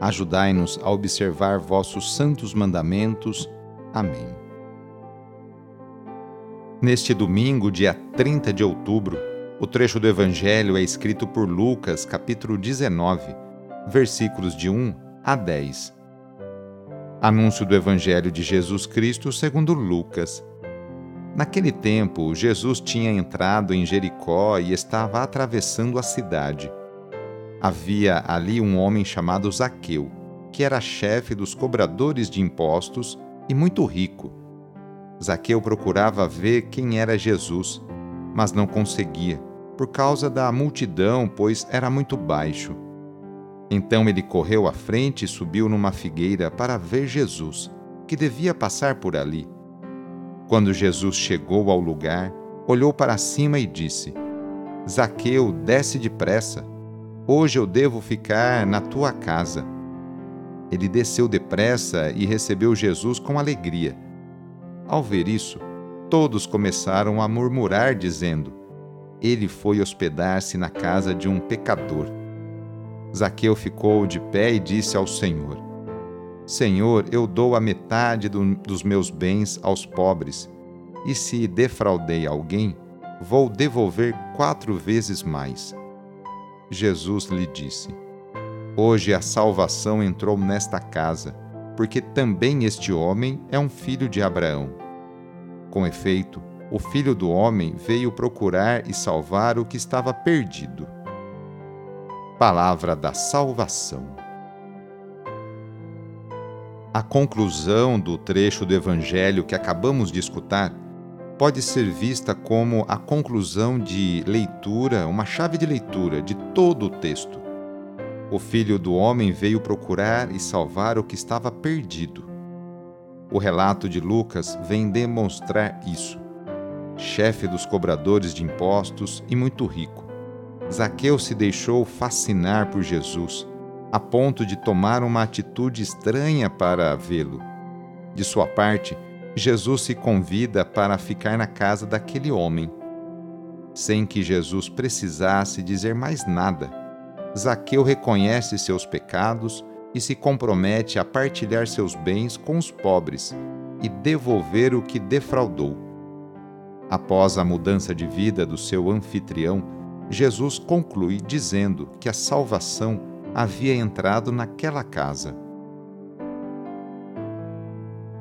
Ajudai-nos a observar vossos santos mandamentos. Amém. Neste domingo, dia 30 de outubro, o trecho do Evangelho é escrito por Lucas, capítulo 19, versículos de 1 a 10. Anúncio do Evangelho de Jesus Cristo segundo Lucas. Naquele tempo, Jesus tinha entrado em Jericó e estava atravessando a cidade. Havia ali um homem chamado Zaqueu, que era chefe dos cobradores de impostos e muito rico. Zaqueu procurava ver quem era Jesus, mas não conseguia, por causa da multidão, pois era muito baixo. Então ele correu à frente e subiu numa figueira para ver Jesus, que devia passar por ali. Quando Jesus chegou ao lugar, olhou para cima e disse: Zaqueu, desce depressa Hoje eu devo ficar na tua casa. Ele desceu depressa e recebeu Jesus com alegria. Ao ver isso, todos começaram a murmurar, dizendo: Ele foi hospedar-se na casa de um pecador. Zaqueu ficou de pé e disse ao Senhor: Senhor, eu dou a metade do, dos meus bens aos pobres, e se defraudei alguém, vou devolver quatro vezes mais. Jesus lhe disse: Hoje a salvação entrou nesta casa, porque também este homem é um filho de Abraão. Com efeito, o filho do homem veio procurar e salvar o que estava perdido. Palavra da Salvação. A conclusão do trecho do Evangelho que acabamos de escutar pode ser vista como a conclusão de leitura, uma chave de leitura de todo o texto. O Filho do Homem veio procurar e salvar o que estava perdido. O relato de Lucas vem demonstrar isso. Chefe dos cobradores de impostos e muito rico, Zaqueu se deixou fascinar por Jesus, a ponto de tomar uma atitude estranha para vê-lo. De sua parte, Jesus se convida para ficar na casa daquele homem. Sem que Jesus precisasse dizer mais nada, Zaqueu reconhece seus pecados e se compromete a partilhar seus bens com os pobres e devolver o que defraudou. Após a mudança de vida do seu anfitrião, Jesus conclui dizendo que a salvação havia entrado naquela casa.